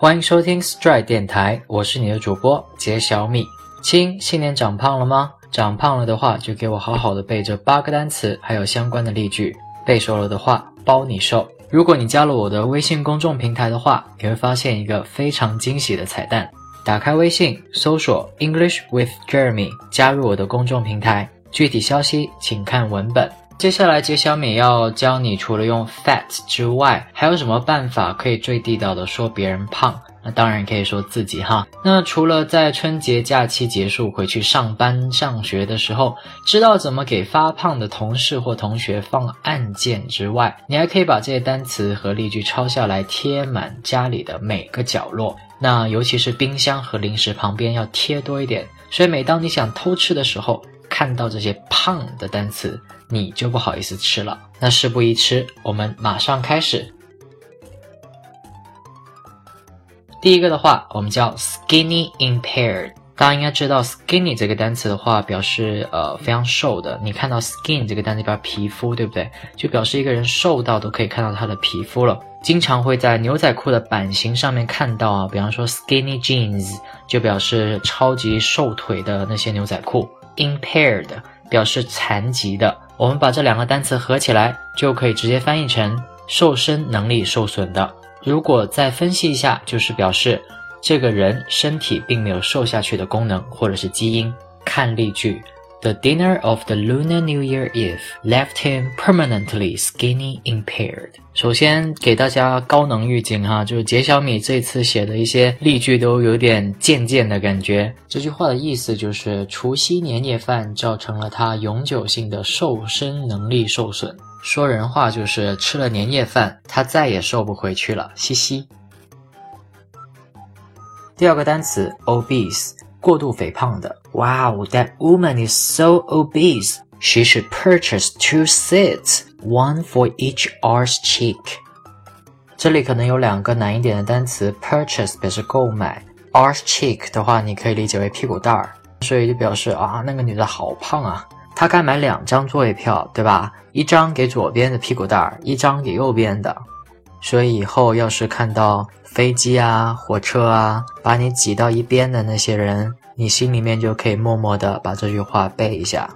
欢迎收听 Stride 电台，我是你的主播杰小米。亲，新年长胖了吗？长胖了的话，就给我好好的背这八个单词，还有相关的例句。背熟了的话，包你瘦。如果你加了我的微信公众平台的话，你会发现一个非常惊喜的彩蛋。打开微信，搜索 English with Jeremy，加入我的公众平台。具体消息请看文本。接下来，杰小米要教你，除了用 fat 之外，还有什么办法可以最地道的说别人胖？那当然可以说自己哈。那除了在春节假期结束回去上班上学的时候，知道怎么给发胖的同事或同学放按键之外，你还可以把这些单词和例句抄下来，贴满家里的每个角落。那尤其是冰箱和零食旁边要贴多一点。所以每当你想偷吃的时候，看到这些胖的单词。你就不好意思吃了。那事不宜迟，我们马上开始。第一个的话，我们叫 skinny impaired。大家应该知道 skinny 这个单词的话，表示呃非常瘦的。你看到 skin 这个单词表示皮肤，对不对？就表示一个人瘦到都可以看到他的皮肤了。经常会在牛仔裤的版型上面看到啊，比方说 skinny jeans 就表示超级瘦腿的那些牛仔裤。Impaired 表示残疾的。我们把这两个单词合起来，就可以直接翻译成瘦身能力受损的。如果再分析一下，就是表示这个人身体并没有瘦下去的功能，或者是基因。看例句。The dinner of the Lunar New Year Eve left him permanently skinny impaired。首先给大家高能预警哈，就是杰小米这次写的一些例句都有点贱贱的感觉。这句话的意思就是除夕年夜饭造成了他永久性的瘦身能力受损。说人话就是吃了年夜饭，他再也瘦不回去了，嘻嘻。第二个单词 obese。过度肥胖的。Wow, that woman is so obese. She should purchase two seats, one for each arse cheek. 这里可能有两个难一点的单词，purchase 表示购买，arse cheek 的话，你可以理解为屁股蛋儿，所以就表示啊，那个女的好胖啊，她该买两张座位票，对吧？一张给左边的屁股蛋儿，一张给右边的。所以以后要是看到飞机啊、火车啊，把你挤到一边的那些人，你心里面就可以默默的把这句话背一下。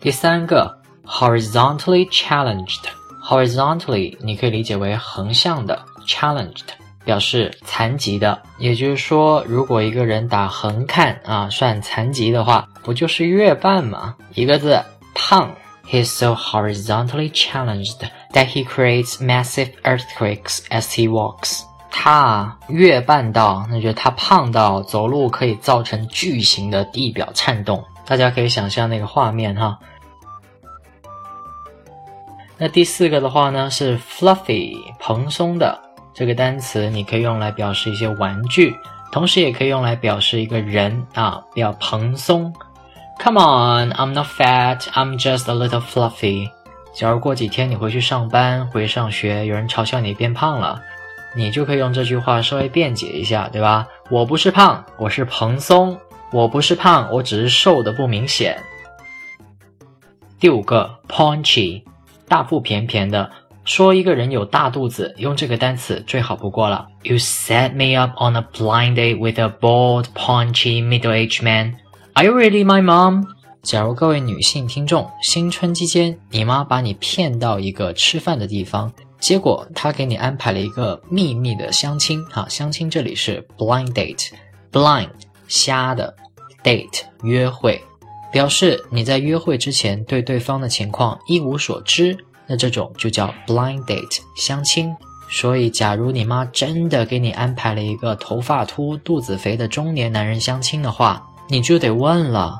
第三个，horizontally challenged，horizontally 你可以理解为横向的，challenged 表示残疾的，也就是说，如果一个人打横看啊算残疾的话，不就是月半吗？一个字，胖。He's so horizontally challenged that he creates massive earthquakes as he walks. 他月半到，那就是他胖到走路可以造成巨型的地表颤动。大家可以想象那个画面哈。那第四个的话呢是 fluffy，蓬松的这个单词，你可以用来表示一些玩具，同时也可以用来表示一个人啊，比较蓬松。Come on, I'm not fat, I'm just a little fluffy。假如过几天你回去上班、回上学，有人嘲笑你变胖了，你就可以用这句话稍微辩解一下，对吧？我不是胖，我是蓬松。我不是胖，我只是瘦的不明显。第五个，paunchy，大腹便便的，说一个人有大肚子，用这个单词最好不过了。You set me up on a blind date with a bald, paunchy, middle-aged man. Are you really my mom？假如各位女性听众新春期间，你妈把你骗到一个吃饭的地方，结果她给你安排了一个秘密的相亲。哈，相亲这里是 blind date，blind 瞎的 date 约会，表示你在约会之前对对方的情况一无所知，那这种就叫 blind date 相亲。所以，假如你妈真的给你安排了一个头发秃、肚子肥的中年男人相亲的话，你就得问了，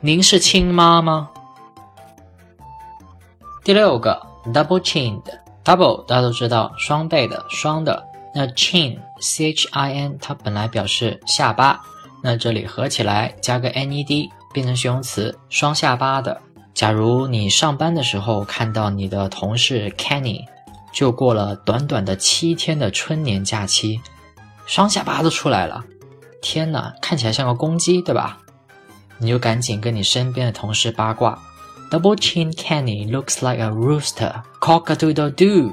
您是亲妈吗？第六个，double chin，double 大家都知道，双倍的，双的。那 chin，c h i n，它本来表示下巴，那这里合起来加个 n e d，变成形容词，双下巴的。假如你上班的时候看到你的同事 Kenny，就过了短短的七天的春年假期，双下巴都出来了。天哪，看起来像个公鸡，对吧？你就赶紧跟你身边的同事八卦。Double chin Kenny looks like a rooster. Cock a doodle doo。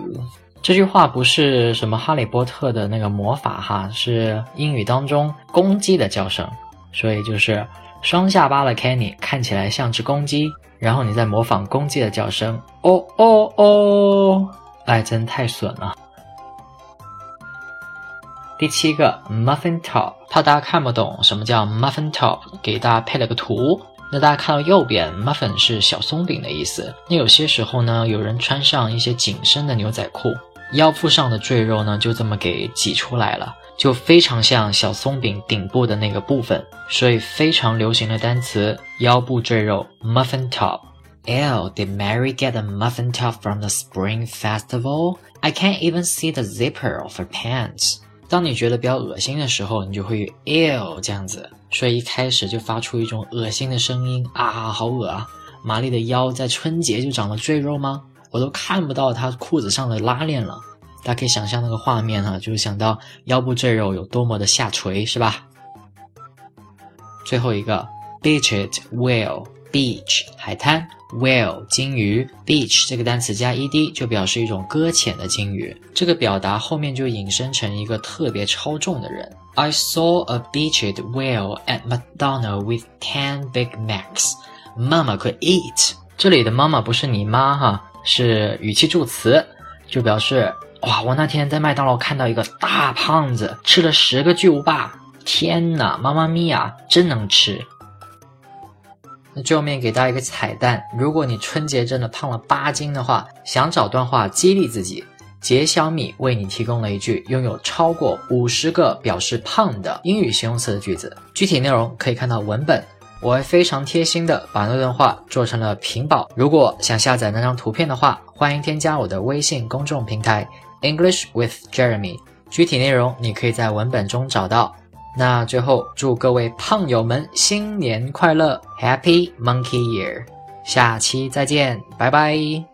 这句话不是什么哈利波特的那个魔法哈，是英语当中公鸡的叫声，所以就是双下巴的 Kenny 看起来像只公鸡，然后你再模仿公鸡的叫声，哦哦哦，哎，真太损了。第七个 muffin top，怕大家看不懂什么叫 muffin top，给大家配了个图。那大家看到右边，muffin 是小松饼的意思。那有些时候呢，有人穿上一些紧身的牛仔裤。腰腹上的赘肉呢，就这么给挤出来了，就非常像小松饼顶部的那个部分，所以非常流行的单词腰部赘肉 muffin top。L did Mary get a muffin top from the Spring Festival? I can't even see the zipper of her pants. 当你觉得比较恶心的时候，你就会 L 这样子，所以一开始就发出一种恶心的声音啊，好恶啊！玛丽的腰在春节就长了赘肉吗？我都看不到她裤子上的拉链了，大家可以想象那个画面哈，就是想到腰部赘肉有多么的下垂，是吧？最后一个，BITCH IT WELL beach 海滩，whale 金鱼，beach 这个单词加 ed 就表示一种搁浅的金鱼，这个表达后面就引申成一个特别超重的人。I saw a beached whale at McDonald's with ten Big Macs. Mama could eat. 这里的妈妈不是你妈哈。是语气助词，就表示哇，我那天在麦当劳看到一个大胖子吃了十个巨无霸，天哪，妈妈咪呀，真能吃！那最后面给大家一个彩蛋，如果你春节真的胖了八斤的话，想找段话激励自己，杰小米为你提供了一句拥有超过五十个表示胖的英语形容词的句子，具体内容可以看到文本。我会非常贴心的把那段话做成了屏保。如果想下载那张图片的话，欢迎添加我的微信公众平台 English with Jeremy。具体内容你可以在文本中找到。那最后祝各位胖友们新年快乐，Happy Monkey Year！下期再见，拜拜。